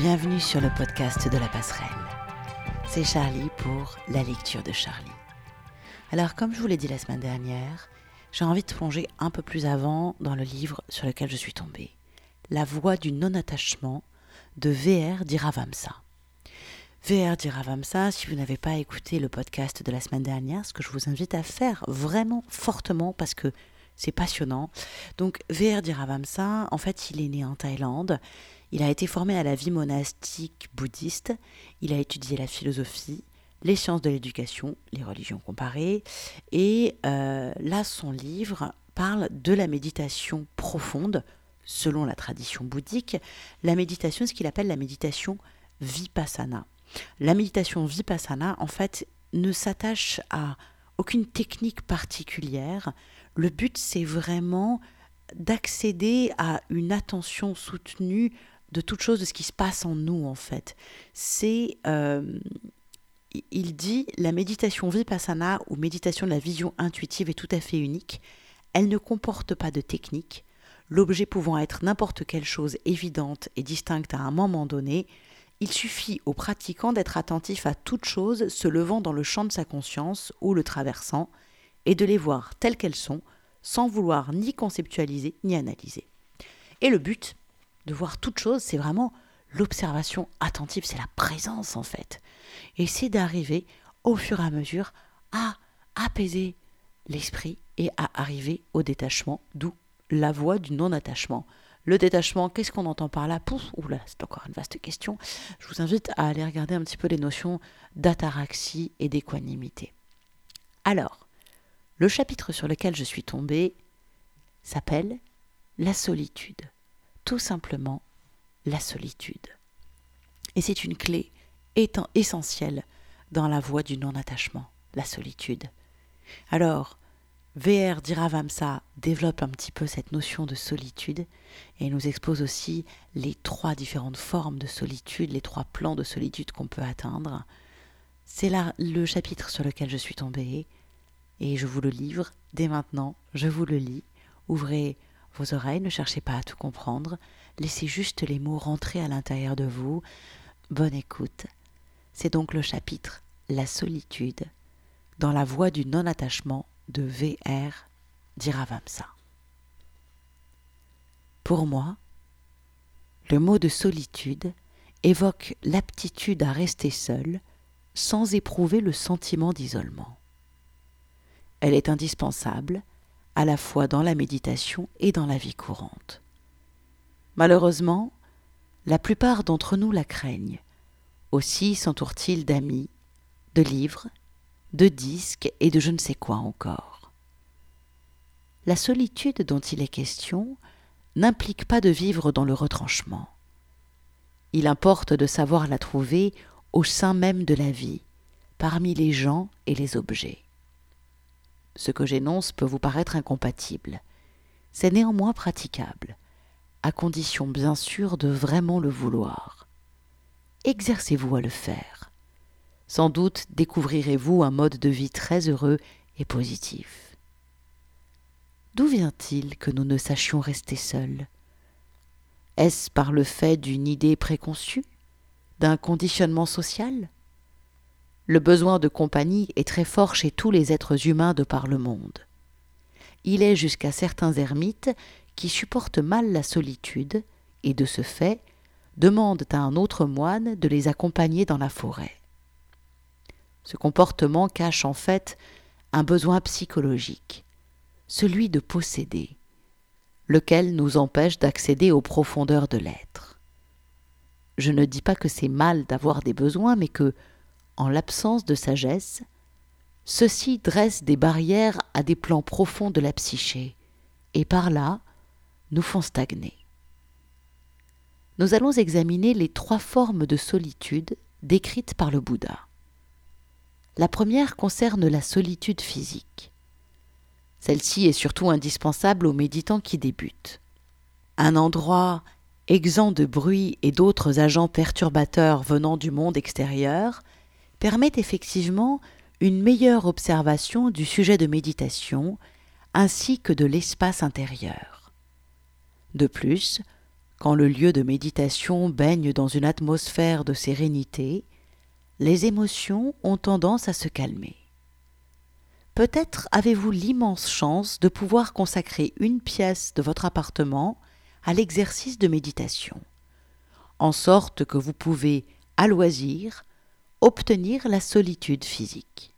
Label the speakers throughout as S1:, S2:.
S1: Bienvenue sur le podcast de la passerelle. C'est Charlie pour la lecture de Charlie. Alors comme je vous l'ai dit la semaine dernière, j'ai envie de plonger un peu plus avant dans le livre sur lequel je suis tombée. La voix du non-attachement de VR d'Iravamsa. VR d'Iravamsa, si vous n'avez pas écouté le podcast de la semaine dernière, ce que je vous invite à faire vraiment fortement parce que c'est passionnant. Donc VR d'Iravamsa, en fait, il est né en Thaïlande. Il a été formé à la vie monastique bouddhiste. Il a étudié la philosophie, les sciences de l'éducation, les religions comparées. Et euh, là, son livre parle de la méditation profonde, selon la tradition bouddhique. La méditation, ce qu'il appelle la méditation vipassana. La méditation vipassana, en fait, ne s'attache à aucune technique particulière. Le but, c'est vraiment d'accéder à une attention soutenue de toute chose, de ce qui se passe en nous, en fait. C'est, euh, il dit, la méditation vipassana ou méditation de la vision intuitive est tout à fait unique. Elle ne comporte pas de technique, l'objet pouvant être n'importe quelle chose évidente et distincte à un moment donné, il suffit aux pratiquants d'être attentifs à toute chose se levant dans le champ de sa conscience ou le traversant, et de les voir telles qu'elles sont, sans vouloir ni conceptualiser ni analyser. Et le but de voir toute chose, c'est vraiment l'observation attentive, c'est la présence en fait. Et c'est d'arriver au fur et à mesure à apaiser l'esprit et à arriver au détachement, d'où la voie du non-attachement. Le détachement, qu'est-ce qu'on entend par là? Pouf, oula, c'est encore une vaste question. Je vous invite à aller regarder un petit peu les notions d'ataraxie et d'équanimité. Alors, le chapitre sur lequel je suis tombée s'appelle La solitude. Tout simplement la solitude. Et c'est une clé étant essentielle dans la voie du non-attachement, la solitude. Alors, VR d'Iravamsa développe un petit peu cette notion de solitude et nous expose aussi les trois différentes formes de solitude, les trois plans de solitude qu'on peut atteindre. C'est là le chapitre sur lequel je suis tombée et je vous le livre dès maintenant, je vous le lis. Ouvrez vos oreilles, ne cherchez pas à tout comprendre, laissez juste les mots rentrer à l'intérieur de vous. Bonne écoute. C'est donc le chapitre La solitude dans la voie du non-attachement de VR d'Iravamsa. Pour moi, le mot de solitude évoque l'aptitude à rester seul sans éprouver le sentiment d'isolement. Elle est indispensable à la fois dans la méditation et dans la vie courante. Malheureusement, la plupart d'entre nous la craignent. Aussi s'entourent-ils d'amis, de livres, de disques et de je ne sais quoi encore. La solitude dont il est question n'implique pas de vivre dans le retranchement. Il importe de savoir la trouver au sein même de la vie, parmi les gens et les objets. Ce que j'énonce peut vous paraître incompatible. C'est néanmoins praticable, à condition bien sûr de vraiment le vouloir. Exercez-vous à le faire. Sans doute découvrirez-vous un mode de vie très heureux et positif. D'où vient-il que nous ne sachions rester seuls? Est-ce par le fait d'une idée préconçue? D'un conditionnement social? Le besoin de compagnie est très fort chez tous les êtres humains de par le monde. Il est jusqu'à certains ermites qui supportent mal la solitude et de ce fait demandent à un autre moine de les accompagner dans la forêt. Ce comportement cache en fait un besoin psychologique, celui de posséder, lequel nous empêche d'accéder aux profondeurs de l'être. Je ne dis pas que c'est mal d'avoir des besoins, mais que, en l'absence de sagesse, ceux-ci dressent des barrières à des plans profonds de la psyché, et par là nous font stagner. Nous allons examiner les trois formes de solitude décrites par le Bouddha. La première concerne la solitude physique. Celle-ci est surtout indispensable aux méditants qui débutent. Un endroit exempt de bruit et d'autres agents perturbateurs venant du monde extérieur permet effectivement une meilleure observation du sujet de méditation ainsi que de l'espace intérieur. De plus, quand le lieu de méditation baigne dans une atmosphère de sérénité, les émotions ont tendance à se calmer. Peut-être avez-vous l'immense chance de pouvoir consacrer une pièce de votre appartement à l'exercice de méditation, en sorte que vous pouvez, à loisir, obtenir la solitude physique.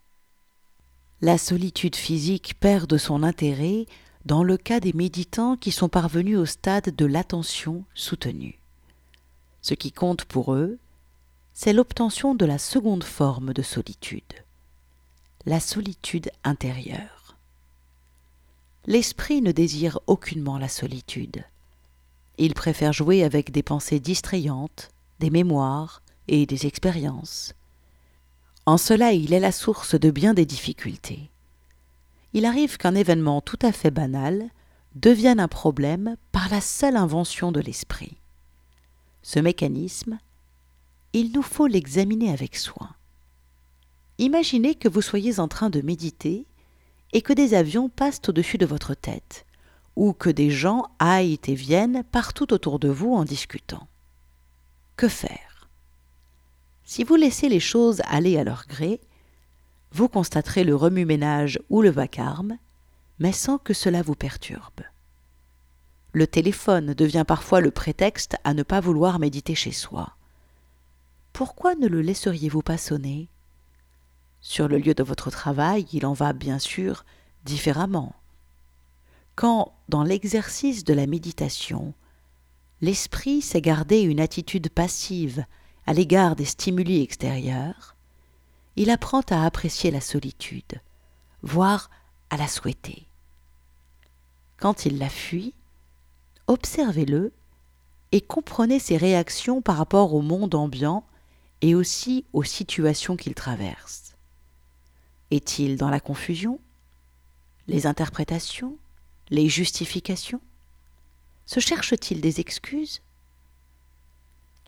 S1: La solitude physique perd de son intérêt dans le cas des méditants qui sont parvenus au stade de l'attention soutenue. Ce qui compte pour eux, c'est l'obtention de la seconde forme de solitude, la solitude intérieure. L'esprit ne désire aucunement la solitude. Il préfère jouer avec des pensées distrayantes, des mémoires et des expériences. En cela il est la source de bien des difficultés. Il arrive qu'un événement tout à fait banal devienne un problème par la seule invention de l'esprit. Ce mécanisme, il nous faut l'examiner avec soin. Imaginez que vous soyez en train de méditer et que des avions passent au-dessus de votre tête, ou que des gens aillent et viennent partout autour de vous en discutant. Que faire? Si vous laissez les choses aller à leur gré, vous constaterez le remue-ménage ou le vacarme, mais sans que cela vous perturbe. Le téléphone devient parfois le prétexte à ne pas vouloir méditer chez soi pourquoi ne le laisseriez-vous pas sonner? Sur le lieu de votre travail, il en va bien sûr différemment. Quand, dans l'exercice de la méditation, l'esprit sait garder une attitude passive à l'égard des stimuli extérieurs, il apprend à apprécier la solitude, voire à la souhaiter. Quand il la fuit, observez-le et comprenez ses réactions par rapport au monde ambiant et aussi aux situations qu'il traverse. Est-il dans la confusion Les interprétations Les justifications? Se cherche-t-il des excuses?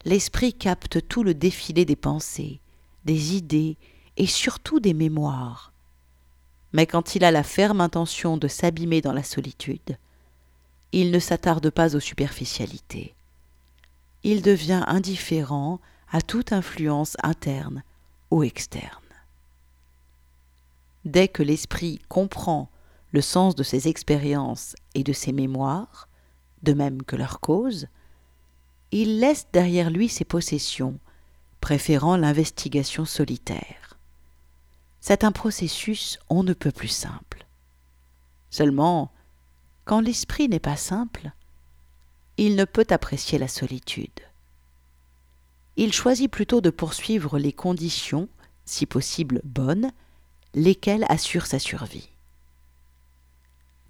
S1: L'esprit capte tout le défilé des pensées, des idées et surtout des mémoires. Mais quand il a la ferme intention de s'abîmer dans la solitude, il ne s'attarde pas aux superficialités. Il devient indifférent à toute influence interne ou externe. Dès que l'esprit comprend le sens de ses expériences et de ses mémoires, de même que leur cause, il laisse derrière lui ses possessions, préférant l'investigation solitaire. C'est un processus on ne peut plus simple. Seulement, quand l'esprit n'est pas simple, il ne peut apprécier la solitude il choisit plutôt de poursuivre les conditions, si possible bonnes, lesquelles assurent sa survie.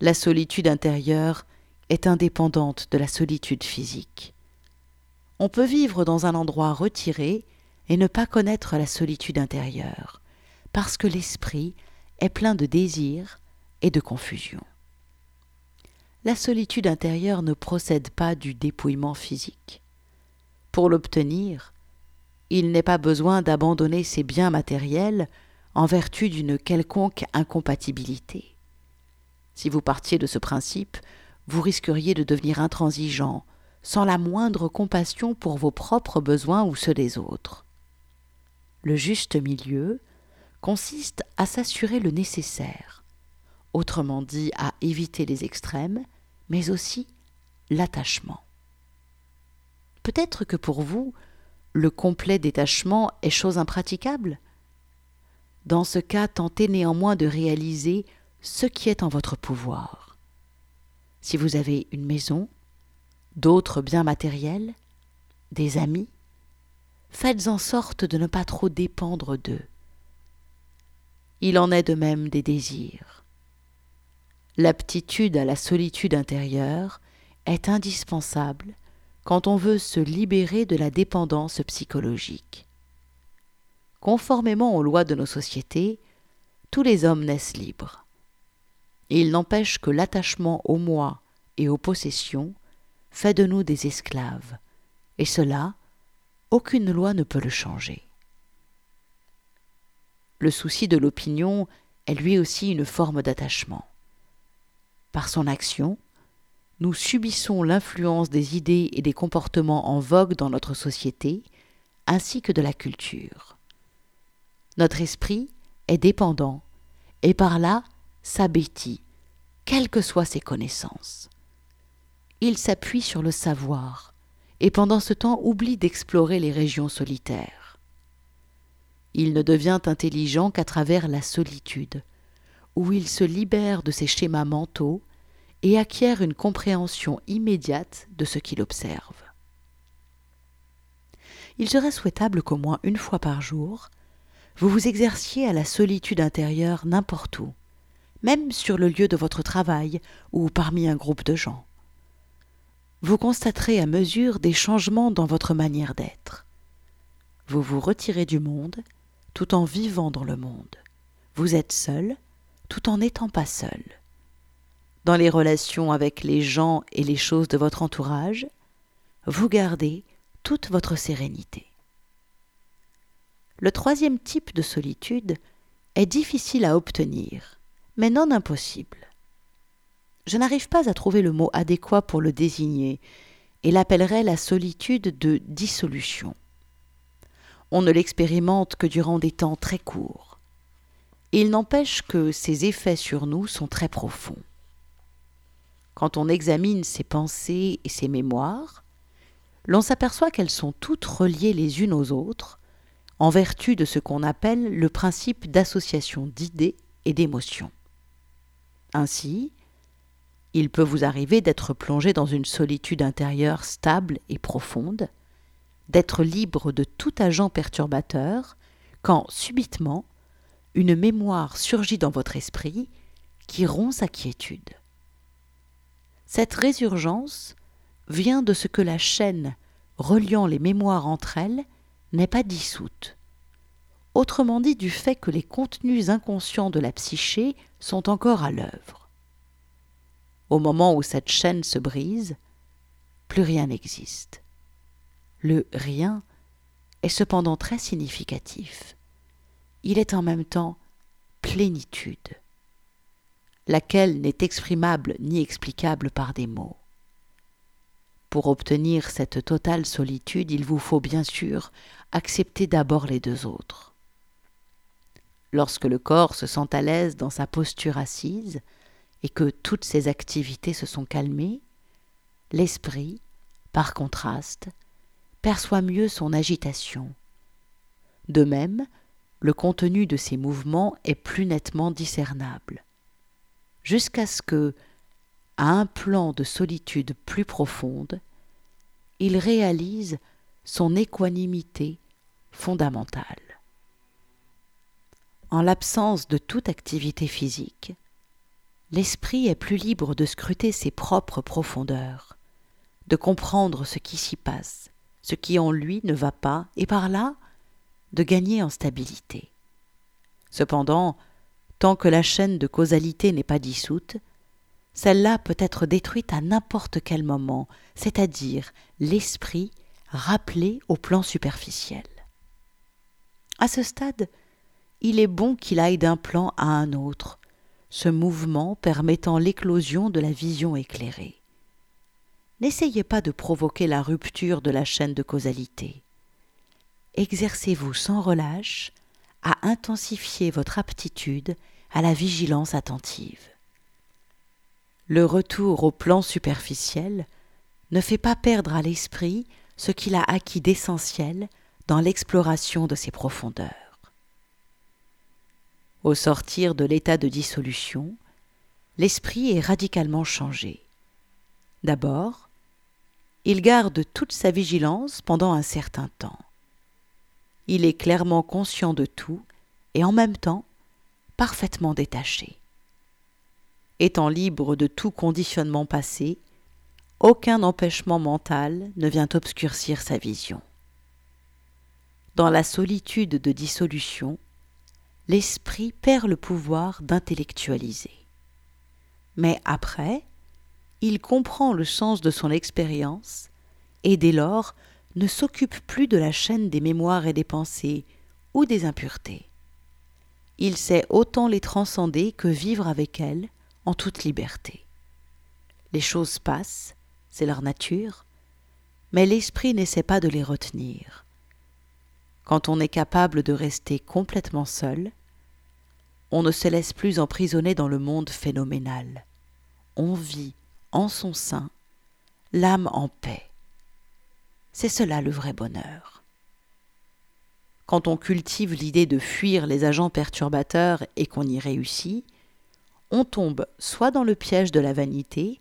S1: La solitude intérieure est indépendante de la solitude physique. On peut vivre dans un endroit retiré et ne pas connaître la solitude intérieure, parce que l'esprit est plein de désirs et de confusion. La solitude intérieure ne procède pas du dépouillement physique. Pour l'obtenir, il n'est pas besoin d'abandonner ses biens matériels en vertu d'une quelconque incompatibilité. Si vous partiez de ce principe, vous risqueriez de devenir intransigeant, sans la moindre compassion pour vos propres besoins ou ceux des autres. Le juste milieu consiste à s'assurer le nécessaire, autrement dit à éviter les extrêmes, mais aussi l'attachement. Peut-être que pour vous, le complet détachement est chose impraticable? Dans ce cas, tentez néanmoins de réaliser ce qui est en votre pouvoir. Si vous avez une maison, d'autres biens matériels, des amis, faites en sorte de ne pas trop dépendre d'eux. Il en est de même des désirs. L'aptitude à la solitude intérieure est indispensable quand on veut se libérer de la dépendance psychologique. Conformément aux lois de nos sociétés, tous les hommes naissent libres. il n'empêche que l'attachement au moi et aux possessions fait de nous des esclaves, et cela, aucune loi ne peut le changer. Le souci de l'opinion est lui aussi une forme d'attachement. Par son action, nous subissons l'influence des idées et des comportements en vogue dans notre société, ainsi que de la culture. Notre esprit est dépendant et par là s'abétit, quelles que soient ses connaissances. Il s'appuie sur le savoir et pendant ce temps oublie d'explorer les régions solitaires. Il ne devient intelligent qu'à travers la solitude, où il se libère de ses schémas mentaux et acquiert une compréhension immédiate de ce qu'il observe. Il serait souhaitable qu'au moins une fois par jour, vous vous exerciez à la solitude intérieure n'importe où, même sur le lieu de votre travail ou parmi un groupe de gens. Vous constaterez à mesure des changements dans votre manière d'être. Vous vous retirez du monde tout en vivant dans le monde. Vous êtes seul tout en n'étant pas seul. Dans les relations avec les gens et les choses de votre entourage, vous gardez toute votre sérénité. Le troisième type de solitude est difficile à obtenir, mais non impossible. Je n'arrive pas à trouver le mot adéquat pour le désigner, et l'appellerai la solitude de dissolution. On ne l'expérimente que durant des temps très courts. Il n'empêche que ses effets sur nous sont très profonds. Quand on examine ses pensées et ses mémoires, l'on s'aperçoit qu'elles sont toutes reliées les unes aux autres, en vertu de ce qu'on appelle le principe d'association d'idées et d'émotions. Ainsi, il peut vous arriver d'être plongé dans une solitude intérieure stable et profonde, d'être libre de tout agent perturbateur, quand subitement une mémoire surgit dans votre esprit qui rompt sa quiétude. Cette résurgence vient de ce que la chaîne reliant les mémoires entre elles n'est pas dissoute. Autrement dit du fait que les contenus inconscients de la psyché sont encore à l'œuvre. Au moment où cette chaîne se brise, plus rien n'existe. Le rien est cependant très significatif. Il est en même temps plénitude, laquelle n'est exprimable ni explicable par des mots. Pour obtenir cette totale solitude, il vous faut bien sûr accepter d'abord les deux autres. Lorsque le corps se sent à l'aise dans sa posture assise et que toutes ses activités se sont calmées, l'esprit, par contraste, perçoit mieux son agitation. De même, le contenu de ses mouvements est plus nettement discernable, jusqu'à ce que, à un plan de solitude plus profonde, il réalise son équanimité fondamentale. En l'absence de toute activité physique, l'esprit est plus libre de scruter ses propres profondeurs, de comprendre ce qui s'y passe, ce qui en lui ne va pas, et par là, de gagner en stabilité. Cependant, tant que la chaîne de causalité n'est pas dissoute, celle-là peut être détruite à n'importe quel moment, c'est-à-dire l'esprit rappelé au plan superficiel. À ce stade, il est bon qu'il aille d'un plan à un autre, ce mouvement permettant l'éclosion de la vision éclairée. N'essayez pas de provoquer la rupture de la chaîne de causalité. Exercez-vous sans relâche à intensifier votre aptitude à la vigilance attentive. Le retour au plan superficiel ne fait pas perdre à l'esprit ce qu'il a acquis d'essentiel dans l'exploration de ses profondeurs. Au sortir de l'état de dissolution, l'esprit est radicalement changé. D'abord, il garde toute sa vigilance pendant un certain temps. Il est clairement conscient de tout et en même temps parfaitement détaché. Étant libre de tout conditionnement passé, aucun empêchement mental ne vient obscurcir sa vision. Dans la solitude de dissolution, l'esprit perd le pouvoir d'intellectualiser. Mais après, il comprend le sens de son expérience et dès lors ne s'occupe plus de la chaîne des mémoires et des pensées ou des impuretés. Il sait autant les transcender que vivre avec elles en toute liberté. Les choses passent, c'est leur nature, mais l'esprit n'essaie pas de les retenir. Quand on est capable de rester complètement seul, on ne se laisse plus emprisonner dans le monde phénoménal. On vit en son sein, l'âme en paix. C'est cela le vrai bonheur. Quand on cultive l'idée de fuir les agents perturbateurs et qu'on y réussit, on tombe soit dans le piège de la vanité,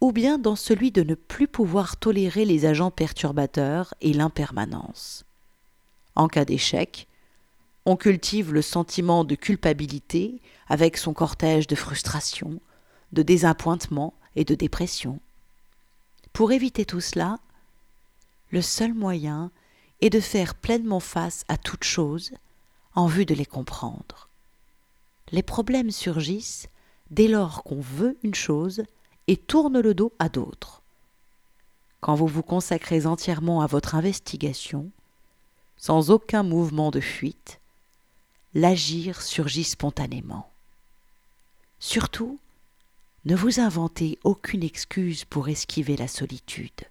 S1: ou bien dans celui de ne plus pouvoir tolérer les agents perturbateurs et l'impermanence. En cas d'échec, on cultive le sentiment de culpabilité avec son cortège de frustration, de désappointement et de dépression. Pour éviter tout cela, le seul moyen est de faire pleinement face à toutes choses en vue de les comprendre. Les problèmes surgissent dès lors qu'on veut une chose et tourne le dos à d'autres. Quand vous vous consacrez entièrement à votre investigation, sans aucun mouvement de fuite, l'agir surgit spontanément. Surtout, ne vous inventez aucune excuse pour esquiver la solitude.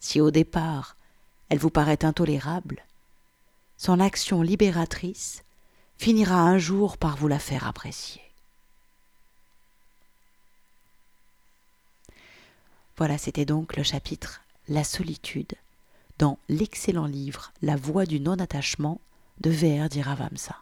S1: Si au départ elle vous paraît intolérable, son action libératrice finira un jour par vous la faire apprécier. Voilà, c'était donc le chapitre La solitude dans l'excellent livre La voie du non-attachement de V.R. Diravamsa.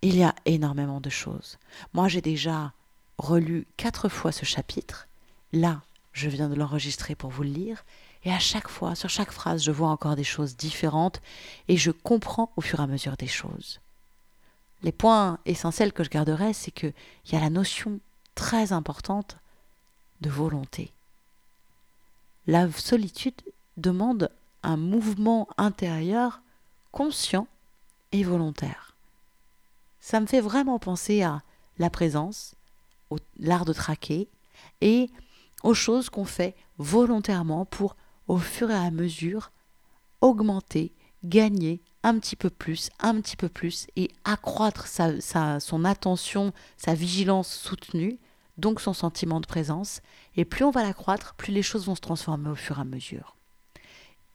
S1: Il y a énormément de choses. Moi, j'ai déjà relu quatre fois ce chapitre. Là, je viens de l'enregistrer pour vous le lire. Et à chaque fois, sur chaque phrase, je vois encore des choses différentes et je comprends au fur et à mesure des choses. Les points essentiels que je garderai, c'est qu'il y a la notion très importante de volonté. La solitude demande un mouvement intérieur conscient et volontaire. Ça me fait vraiment penser à la présence, l'art de traquer et aux choses qu'on fait volontairement pour, au fur et à mesure, augmenter, gagner un petit peu plus, un petit peu plus et accroître sa, son attention, sa vigilance soutenue, donc son sentiment de présence. Et plus on va l'accroître, plus les choses vont se transformer au fur et à mesure.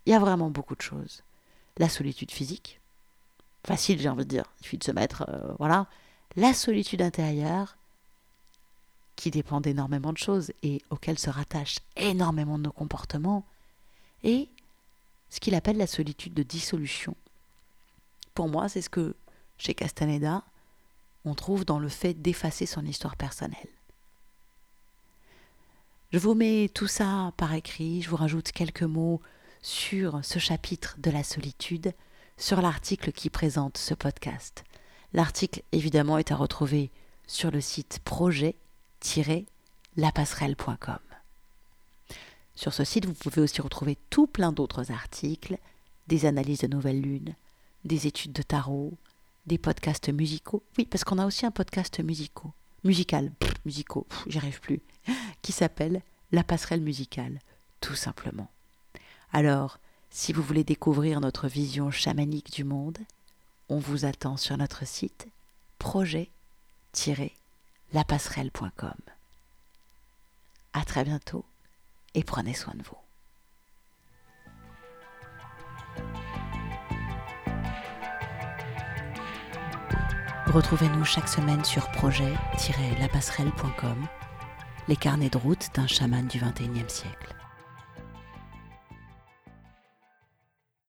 S1: Il y a vraiment beaucoup de choses. La solitude physique, facile j'ai envie de dire, il suffit de se mettre, euh, voilà. La solitude intérieure, qui dépend d'énormément de choses et auxquelles se rattachent énormément de nos comportements, et ce qu'il appelle la solitude de dissolution. Pour moi, c'est ce que, chez Castaneda, on trouve dans le fait d'effacer son histoire personnelle. Je vous mets tout ça par écrit, je vous rajoute quelques mots sur ce chapitre de la solitude, sur l'article qui présente ce podcast. L'article, évidemment, est à retrouver sur le site projet lapasserelle.com. Sur ce site, vous pouvez aussi retrouver tout plein d'autres articles, des analyses de nouvelles lunes, des études de tarot, des podcasts musicaux. Oui, parce qu'on a aussi un podcast musicaux, musical, musicaux, j'y arrive plus, qui s'appelle La passerelle musicale, tout simplement. Alors, si vous voulez découvrir notre vision chamanique du monde, on vous attend sur notre site projet lapasserelle.com. À très bientôt et prenez soin de vous. Retrouvez-nous chaque semaine sur projet-lapasserelle.com, les carnets de route d'un chaman du XXIe siècle.